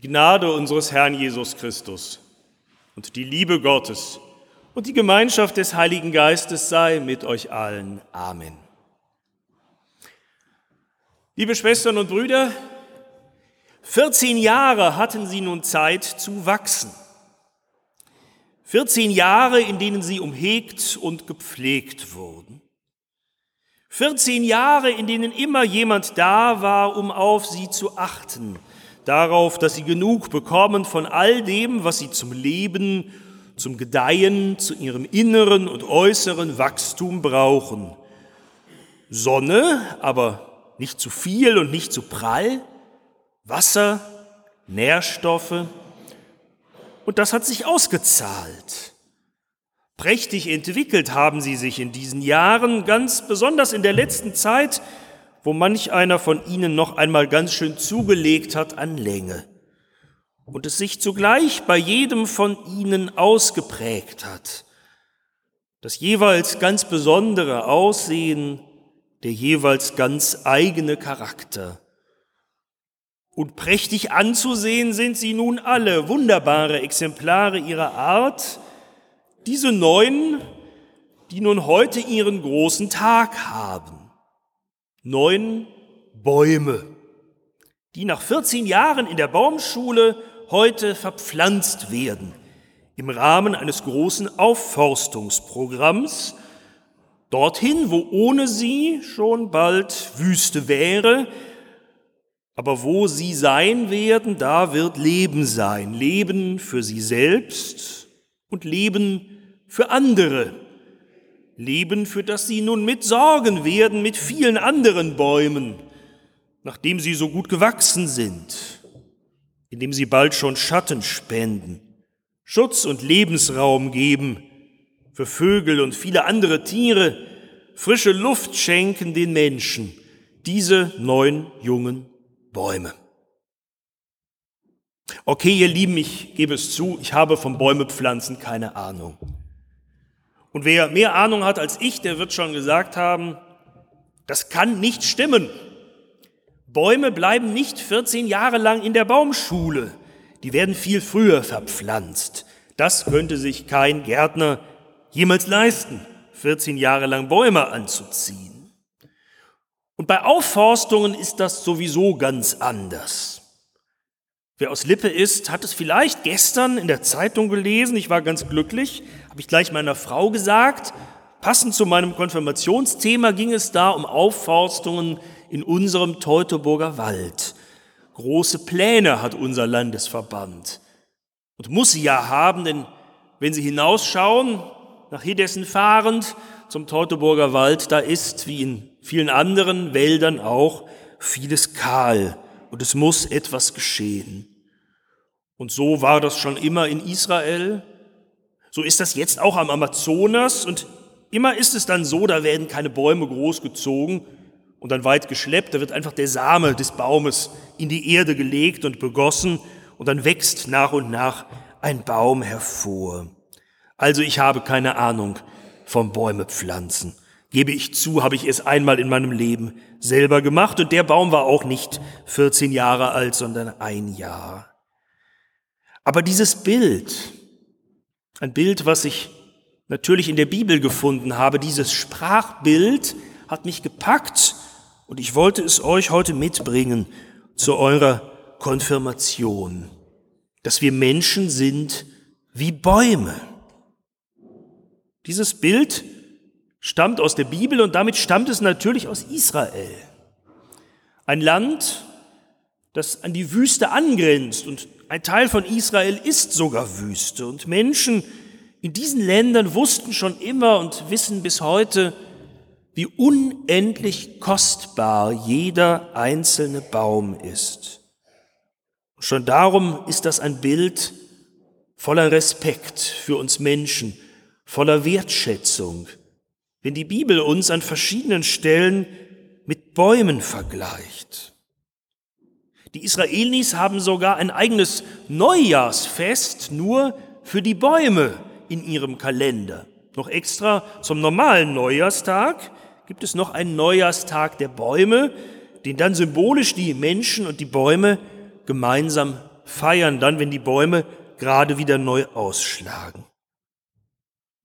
Die Gnade unseres Herrn Jesus Christus und die Liebe Gottes und die Gemeinschaft des Heiligen Geistes sei mit euch allen. Amen. Liebe Schwestern und Brüder, 14 Jahre hatten sie nun Zeit zu wachsen. 14 Jahre, in denen sie umhegt und gepflegt wurden. 14 Jahre, in denen immer jemand da war, um auf sie zu achten, darauf, dass sie genug bekommen von all dem, was sie zum Leben, zum Gedeihen, zu ihrem inneren und äußeren Wachstum brauchen. Sonne, aber nicht zu viel und nicht zu prall, Wasser, Nährstoffe, und das hat sich ausgezahlt. Prächtig entwickelt haben sie sich in diesen Jahren, ganz besonders in der letzten Zeit, wo manch einer von ihnen noch einmal ganz schön zugelegt hat an Länge und es sich zugleich bei jedem von ihnen ausgeprägt hat. Das jeweils ganz besondere Aussehen, der jeweils ganz eigene Charakter. Und prächtig anzusehen sind sie nun alle, wunderbare Exemplare ihrer Art, diese neun, die nun heute ihren großen Tag haben. Neun Bäume, die nach 14 Jahren in der Baumschule heute verpflanzt werden, im Rahmen eines großen Aufforstungsprogramms, dorthin, wo ohne sie schon bald Wüste wäre, aber wo sie sein werden, da wird Leben sein. Leben für sie selbst und Leben für andere. Leben, für das sie nun mitsorgen werden mit vielen anderen Bäumen, nachdem sie so gut gewachsen sind, indem sie bald schon Schatten spenden, Schutz und Lebensraum geben für Vögel und viele andere Tiere, frische Luft schenken den Menschen, diese neun jungen Bäume. Okay, ihr Lieben, ich gebe es zu, ich habe vom Bäumepflanzen keine Ahnung. Und wer mehr Ahnung hat als ich, der wird schon gesagt haben, das kann nicht stimmen. Bäume bleiben nicht 14 Jahre lang in der Baumschule. Die werden viel früher verpflanzt. Das könnte sich kein Gärtner jemals leisten, 14 Jahre lang Bäume anzuziehen. Und bei Aufforstungen ist das sowieso ganz anders. Wer aus Lippe ist, hat es vielleicht gestern in der Zeitung gelesen. Ich war ganz glücklich, habe ich gleich meiner Frau gesagt. Passend zu meinem Konfirmationsthema ging es da um Aufforstungen in unserem Teutoburger Wald. Große Pläne hat unser Landesverband. Und muss sie ja haben, denn wenn Sie hinausschauen, nach Hidessen fahrend, zum Teutoburger Wald, da ist, wie in vielen anderen Wäldern auch, vieles kahl und es muss etwas geschehen. Und so war das schon immer in Israel, so ist das jetzt auch am Amazonas und immer ist es dann so, da werden keine Bäume großgezogen und dann weit geschleppt, da wird einfach der Same des Baumes in die Erde gelegt und begossen und dann wächst nach und nach ein Baum hervor. Also ich habe keine Ahnung, vom Bäume pflanzen. Gebe ich zu, habe ich es einmal in meinem Leben selber gemacht und der Baum war auch nicht 14 Jahre alt, sondern ein Jahr. Aber dieses Bild, ein Bild, was ich natürlich in der Bibel gefunden habe, dieses Sprachbild hat mich gepackt und ich wollte es euch heute mitbringen zu eurer Konfirmation, dass wir Menschen sind wie Bäume. Dieses Bild stammt aus der Bibel und damit stammt es natürlich aus Israel. Ein Land, das an die Wüste angrenzt und ein Teil von Israel ist sogar Wüste. Und Menschen in diesen Ländern wussten schon immer und wissen bis heute, wie unendlich kostbar jeder einzelne Baum ist. schon darum ist das ein Bild voller Respekt für uns Menschen, voller Wertschätzung, wenn die Bibel uns an verschiedenen Stellen mit Bäumen vergleicht. Die Israelis haben sogar ein eigenes Neujahrsfest nur für die Bäume in ihrem Kalender. Noch extra zum normalen Neujahrstag gibt es noch einen Neujahrstag der Bäume, den dann symbolisch die Menschen und die Bäume gemeinsam feiern dann, wenn die Bäume gerade wieder neu ausschlagen.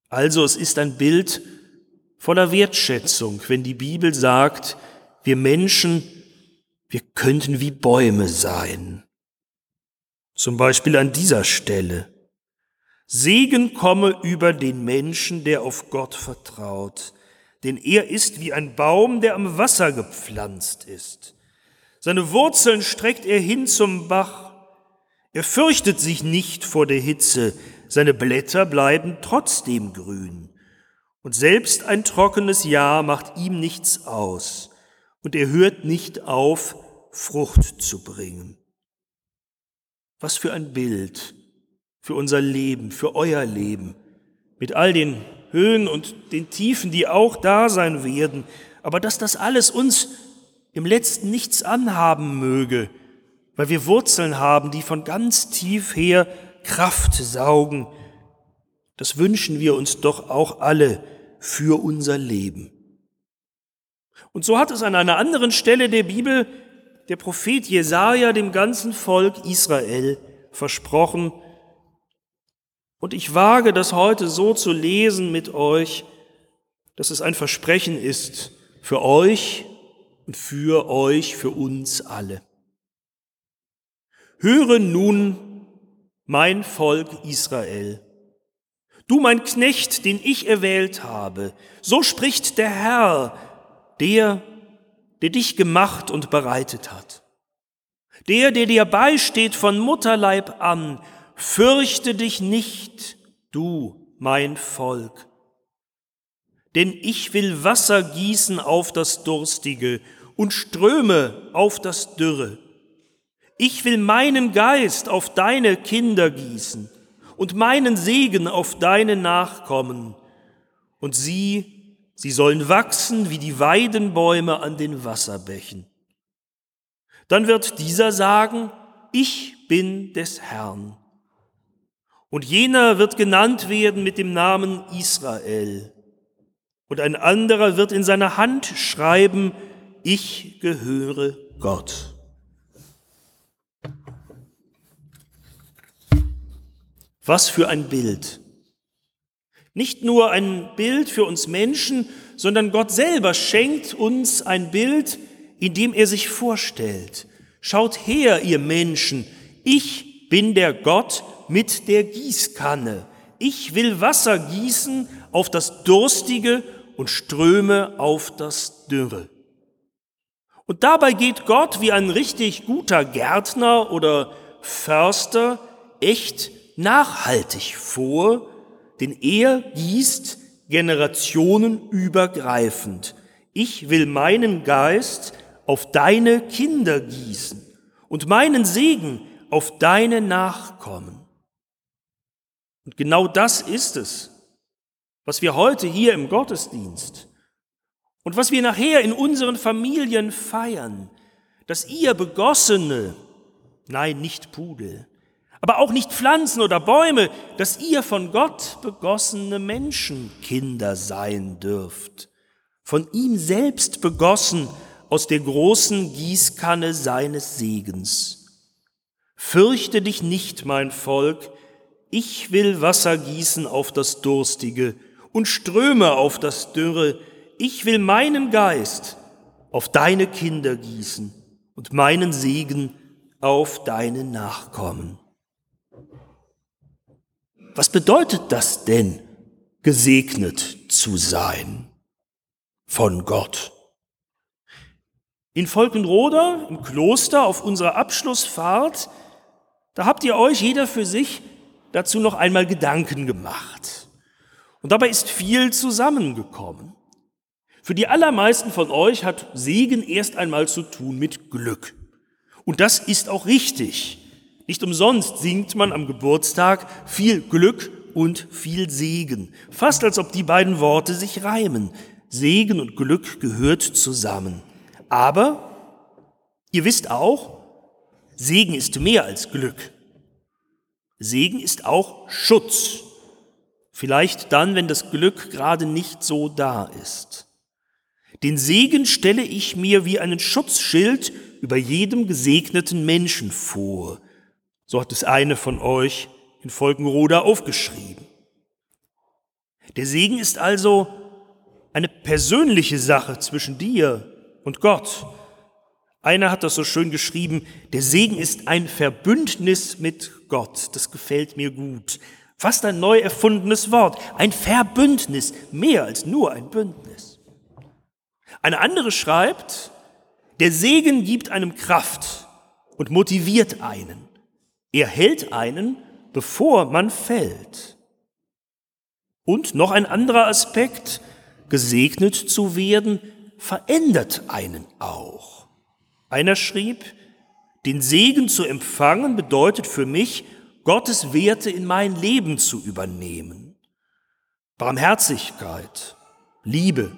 Also es ist ein Bild voller Wertschätzung, wenn die Bibel sagt, wir Menschen, wir könnten wie Bäume sein. Zum Beispiel an dieser Stelle. Segen komme über den Menschen, der auf Gott vertraut, denn er ist wie ein Baum, der am Wasser gepflanzt ist. Seine Wurzeln streckt er hin zum Bach. Er fürchtet sich nicht vor der Hitze, seine Blätter bleiben trotzdem grün. Und selbst ein trockenes Jahr macht ihm nichts aus, und er hört nicht auf, Frucht zu bringen. Was für ein Bild für unser Leben, für euer Leben, mit all den Höhen und den Tiefen, die auch da sein werden, aber dass das alles uns im letzten nichts anhaben möge, weil wir Wurzeln haben, die von ganz tief her Kraft saugen. Das wünschen wir uns doch auch alle für unser Leben. Und so hat es an einer anderen Stelle der Bibel der Prophet Jesaja dem ganzen Volk Israel versprochen, und ich wage das heute so zu lesen mit euch, dass es ein Versprechen ist für euch und für euch, für uns alle. Höre nun, mein Volk Israel, du mein Knecht, den ich erwählt habe, so spricht der Herr, der, der dich gemacht und bereitet hat. Der, der dir beisteht von Mutterleib an, fürchte dich nicht, du mein Volk. Denn ich will Wasser gießen auf das Durstige und Ströme auf das Dürre. Ich will meinen Geist auf deine Kinder gießen und meinen Segen auf deine Nachkommen. Und sie, sie sollen wachsen wie die Weidenbäume an den Wasserbächen. Dann wird dieser sagen, ich bin des Herrn und jener wird genannt werden mit dem Namen Israel. Und ein anderer wird in seiner Hand schreiben, ich gehöre Gott. Was für ein Bild. Nicht nur ein Bild für uns Menschen, sondern Gott selber schenkt uns ein Bild, in dem er sich vorstellt. Schaut her, ihr Menschen, ich bin der Gott, mit der Gießkanne. Ich will Wasser gießen auf das Durstige und Ströme auf das Dürre. Und dabei geht Gott wie ein richtig guter Gärtner oder Förster echt nachhaltig vor, denn er gießt generationenübergreifend. Ich will meinen Geist auf deine Kinder gießen und meinen Segen auf deine Nachkommen. Und genau das ist es, was wir heute hier im Gottesdienst und was wir nachher in unseren Familien feiern, dass ihr begossene, nein, nicht Pudel, aber auch nicht Pflanzen oder Bäume, dass ihr von Gott begossene Menschenkinder sein dürft, von ihm selbst begossen aus der großen Gießkanne seines Segens. Fürchte dich nicht, mein Volk, ich will Wasser gießen auf das Durstige und Ströme auf das Dürre. Ich will meinen Geist auf deine Kinder gießen und meinen Segen auf deine Nachkommen. Was bedeutet das denn, gesegnet zu sein von Gott? In Volkenroda, im Kloster, auf unserer Abschlussfahrt, da habt ihr euch jeder für sich dazu noch einmal Gedanken gemacht. Und dabei ist viel zusammengekommen. Für die allermeisten von euch hat Segen erst einmal zu tun mit Glück. Und das ist auch richtig. Nicht umsonst singt man am Geburtstag viel Glück und viel Segen. Fast als ob die beiden Worte sich reimen. Segen und Glück gehört zusammen. Aber ihr wisst auch, Segen ist mehr als Glück. Segen ist auch Schutz. Vielleicht dann, wenn das Glück gerade nicht so da ist. Den Segen stelle ich mir wie einen Schutzschild über jedem gesegneten Menschen vor. So hat es eine von euch in Volkenroda aufgeschrieben. Der Segen ist also eine persönliche Sache zwischen dir und Gott. Einer hat das so schön geschrieben, der Segen ist ein Verbündnis mit Gott. Das gefällt mir gut. Fast ein neu erfundenes Wort. Ein Verbündnis, mehr als nur ein Bündnis. Eine andere schreibt, der Segen gibt einem Kraft und motiviert einen. Er hält einen, bevor man fällt. Und noch ein anderer Aspekt, gesegnet zu werden, verändert einen auch. Einer schrieb, den Segen zu empfangen bedeutet für mich, Gottes Werte in mein Leben zu übernehmen. Barmherzigkeit, Liebe,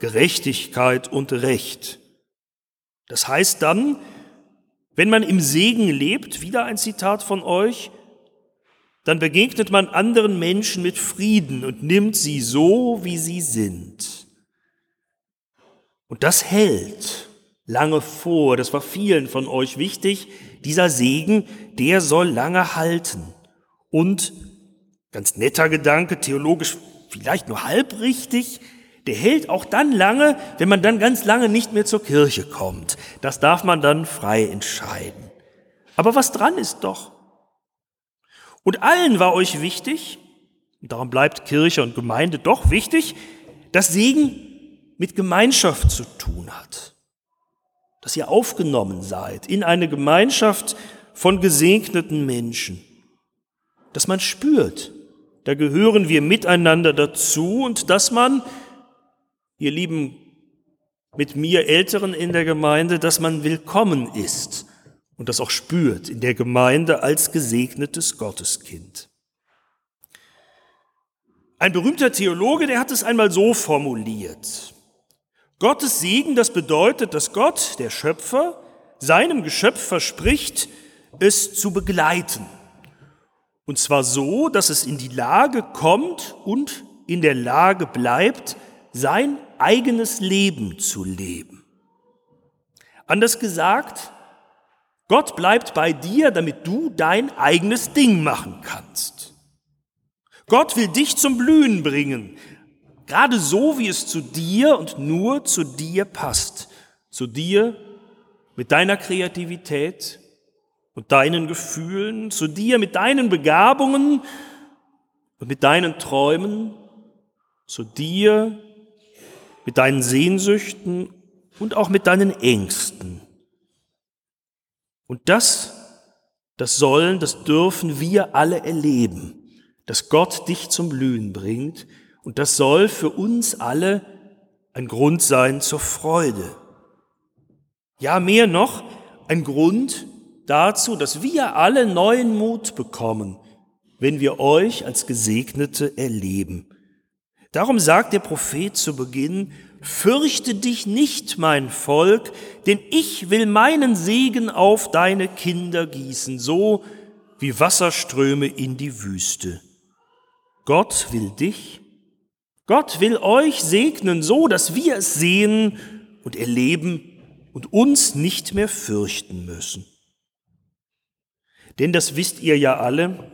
Gerechtigkeit und Recht. Das heißt dann, wenn man im Segen lebt, wieder ein Zitat von euch, dann begegnet man anderen Menschen mit Frieden und nimmt sie so, wie sie sind. Und das hält lange vor, das war vielen von euch wichtig, dieser Segen, der soll lange halten. Und, ganz netter Gedanke, theologisch vielleicht nur halb richtig, der hält auch dann lange, wenn man dann ganz lange nicht mehr zur Kirche kommt. Das darf man dann frei entscheiden. Aber was dran ist doch. Und allen war euch wichtig, und darum bleibt Kirche und Gemeinde doch wichtig, dass Segen mit Gemeinschaft zu tun hat. Dass ihr aufgenommen seid in eine Gemeinschaft von gesegneten Menschen. Dass man spürt, da gehören wir miteinander dazu und dass man, ihr lieben mit mir Älteren in der Gemeinde, dass man willkommen ist und das auch spürt in der Gemeinde als gesegnetes Gotteskind. Ein berühmter Theologe, der hat es einmal so formuliert. Gottes Segen, das bedeutet, dass Gott, der Schöpfer, seinem Geschöpf verspricht, es zu begleiten. Und zwar so, dass es in die Lage kommt und in der Lage bleibt, sein eigenes Leben zu leben. Anders gesagt, Gott bleibt bei dir, damit du dein eigenes Ding machen kannst. Gott will dich zum Blühen bringen, gerade so, wie es zu dir und nur zu dir passt. Zu dir mit deiner Kreativität und deinen Gefühlen, zu dir mit deinen Begabungen und mit deinen Träumen, zu dir mit deinen Sehnsüchten und auch mit deinen Ängsten. Und das, das sollen, das dürfen wir alle erleben, dass Gott dich zum Blühen bringt. Und das soll für uns alle ein Grund sein zur Freude. Ja, mehr noch, ein Grund dazu, dass wir alle neuen Mut bekommen, wenn wir euch als Gesegnete erleben. Darum sagt der Prophet zu Beginn, Fürchte dich nicht, mein Volk, denn ich will meinen Segen auf deine Kinder gießen, so wie Wasserströme in die Wüste. Gott will dich, Gott will euch segnen, so dass wir es sehen und erleben und uns nicht mehr fürchten müssen. Denn das wisst ihr ja alle,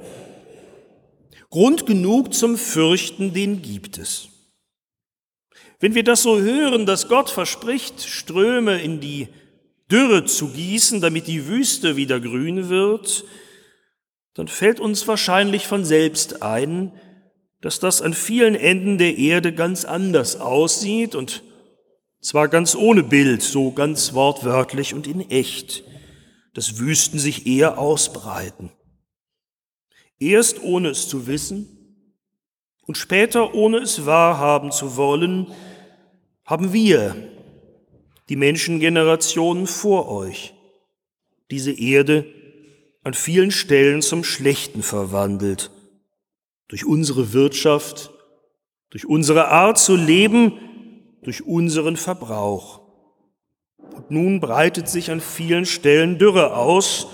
Grund genug zum Fürchten, den gibt es. Wenn wir das so hören, dass Gott verspricht, Ströme in die Dürre zu gießen, damit die Wüste wieder grün wird, dann fällt uns wahrscheinlich von selbst ein, dass das an vielen Enden der Erde ganz anders aussieht und zwar ganz ohne Bild, so ganz wortwörtlich und in echt, dass Wüsten sich eher ausbreiten. Erst ohne es zu wissen und später ohne es wahrhaben zu wollen, haben wir, die Menschengenerationen vor euch, diese Erde an vielen Stellen zum Schlechten verwandelt. Durch unsere Wirtschaft, durch unsere Art zu leben, durch unseren Verbrauch. Und nun breitet sich an vielen Stellen Dürre aus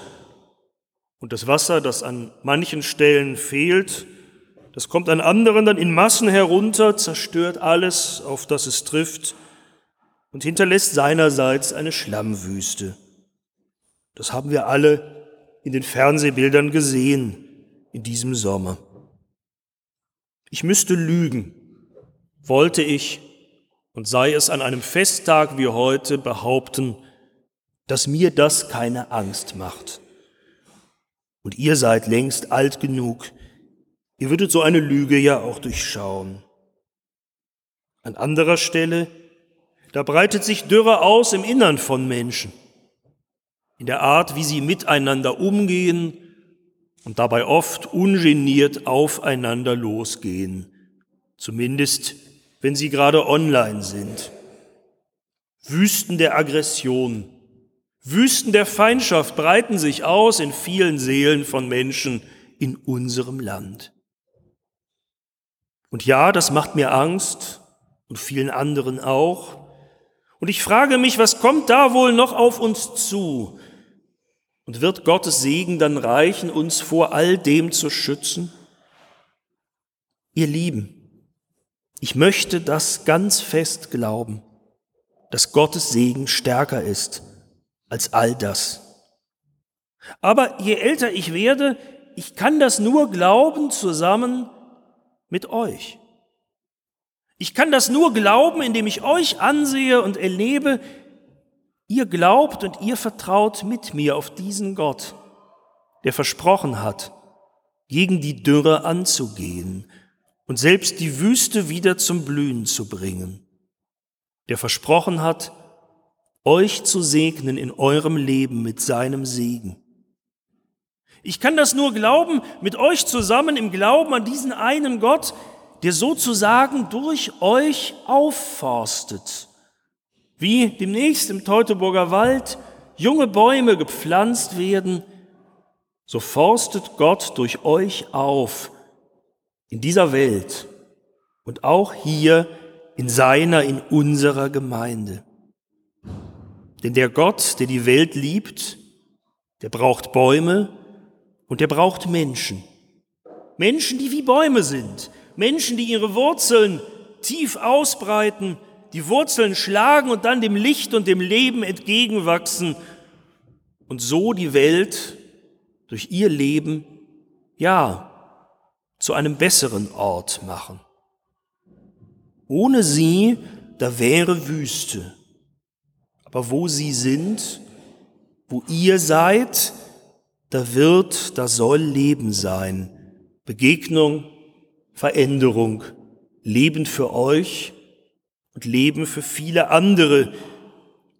und das Wasser, das an manchen Stellen fehlt, das kommt an anderen dann in Massen herunter, zerstört alles, auf das es trifft, und hinterlässt seinerseits eine Schlammwüste. Das haben wir alle in den Fernsehbildern gesehen in diesem Sommer. Ich müsste lügen, wollte ich, und sei es an einem Festtag wie heute, behaupten, dass mir das keine Angst macht. Und ihr seid längst alt genug, ihr würdet so eine Lüge ja auch durchschauen. An anderer Stelle, da breitet sich Dürre aus im Innern von Menschen, in der Art, wie sie miteinander umgehen und dabei oft ungeniert aufeinander losgehen, zumindest wenn sie gerade online sind. Wüsten der Aggression, Wüsten der Feindschaft breiten sich aus in vielen Seelen von Menschen in unserem Land. Und ja, das macht mir Angst und vielen anderen auch. Und ich frage mich, was kommt da wohl noch auf uns zu? Und wird Gottes Segen dann reichen, uns vor all dem zu schützen? Ihr Lieben, ich möchte das ganz fest glauben, dass Gottes Segen stärker ist als all das. Aber je älter ich werde, ich kann das nur glauben zusammen mit euch. Ich kann das nur glauben, indem ich euch ansehe und erlebe, ihr glaubt und ihr vertraut mit mir auf diesen Gott, der versprochen hat, gegen die Dürre anzugehen und selbst die Wüste wieder zum Blühen zu bringen, der versprochen hat, euch zu segnen in eurem Leben mit seinem Segen. Ich kann das nur glauben, mit euch zusammen im Glauben an diesen einen Gott, der sozusagen durch euch aufforstet, wie demnächst im Teutoburger Wald junge Bäume gepflanzt werden, so forstet Gott durch euch auf, in dieser Welt und auch hier in seiner, in unserer Gemeinde. Denn der Gott, der die Welt liebt, der braucht Bäume und der braucht Menschen. Menschen, die wie Bäume sind. Menschen, die ihre Wurzeln tief ausbreiten, die Wurzeln schlagen und dann dem Licht und dem Leben entgegenwachsen und so die Welt durch ihr Leben, ja, zu einem besseren Ort machen. Ohne sie, da wäre Wüste. Aber wo sie sind, wo ihr seid, da wird, da soll Leben sein. Begegnung, Veränderung, Leben für euch und Leben für viele andere.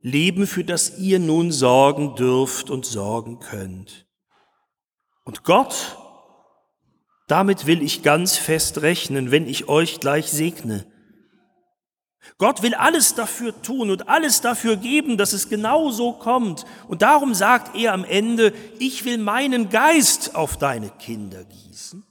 Leben, für das ihr nun sorgen dürft und sorgen könnt. Und Gott damit will ich ganz fest rechnen, wenn ich euch gleich segne. Gott will alles dafür tun und alles dafür geben, dass es genau so kommt. Und darum sagt er am Ende, ich will meinen Geist auf deine Kinder gießen.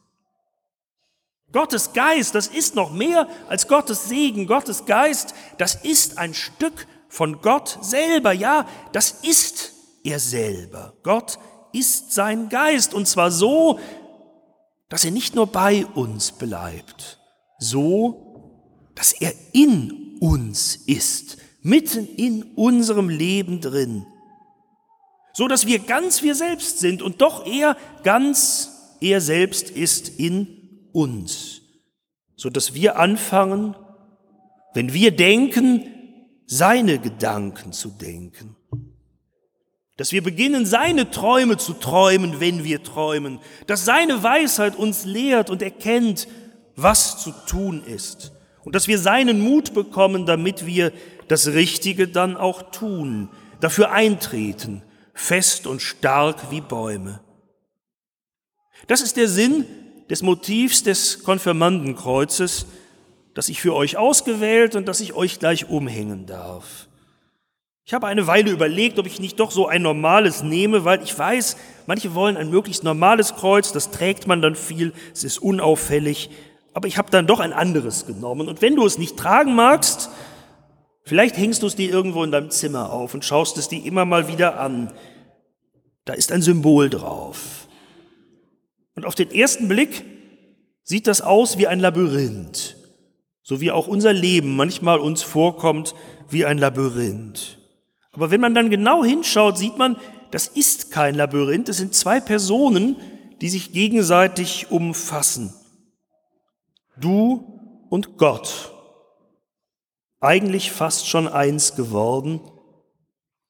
Gottes Geist, das ist noch mehr als Gottes Segen. Gottes Geist, das ist ein Stück von Gott selber. Ja, das ist er selber. Gott ist sein Geist. Und zwar so, dass er nicht nur bei uns bleibt, so, dass er in uns ist, mitten in unserem Leben drin, so dass wir ganz wir selbst sind und doch er ganz er selbst ist in uns, so dass wir anfangen, wenn wir denken, seine Gedanken zu denken. Dass wir beginnen, seine Träume zu träumen, wenn wir träumen, dass seine Weisheit uns lehrt und erkennt, was zu tun ist und dass wir seinen Mut bekommen, damit wir das Richtige dann auch tun, dafür eintreten, fest und stark wie Bäume. Das ist der Sinn des Motivs des Konfirmandenkreuzes, das ich für euch ausgewählt und das ich euch gleich umhängen darf. Ich habe eine Weile überlegt, ob ich nicht doch so ein normales nehme, weil ich weiß, manche wollen ein möglichst normales Kreuz, das trägt man dann viel, es ist unauffällig, aber ich habe dann doch ein anderes genommen. Und wenn du es nicht tragen magst, vielleicht hängst du es dir irgendwo in deinem Zimmer auf und schaust es dir immer mal wieder an. Da ist ein Symbol drauf. Und auf den ersten Blick sieht das aus wie ein Labyrinth, so wie auch unser Leben manchmal uns vorkommt wie ein Labyrinth. Aber wenn man dann genau hinschaut, sieht man, das ist kein Labyrinth, es sind zwei Personen, die sich gegenseitig umfassen. Du und Gott. Eigentlich fast schon eins geworden.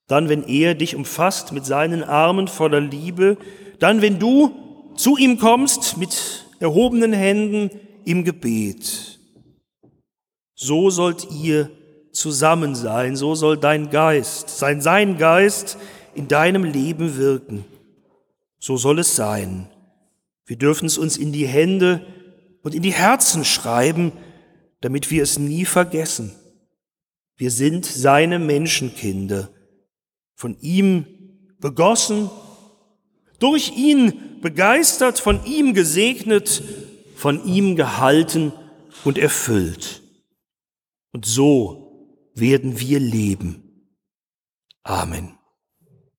Dann, wenn er dich umfasst mit seinen Armen voller Liebe. Dann, wenn du zu ihm kommst mit erhobenen Händen im Gebet. So sollt ihr zusammen sein, so soll dein Geist, sein sein Geist in deinem Leben wirken. So soll es sein. Wir dürfen es uns in die Hände und in die Herzen schreiben, damit wir es nie vergessen. Wir sind seine Menschenkinder, von ihm begossen, durch ihn begeistert, von ihm gesegnet, von ihm gehalten und erfüllt. Und so werden wir leben. Amen.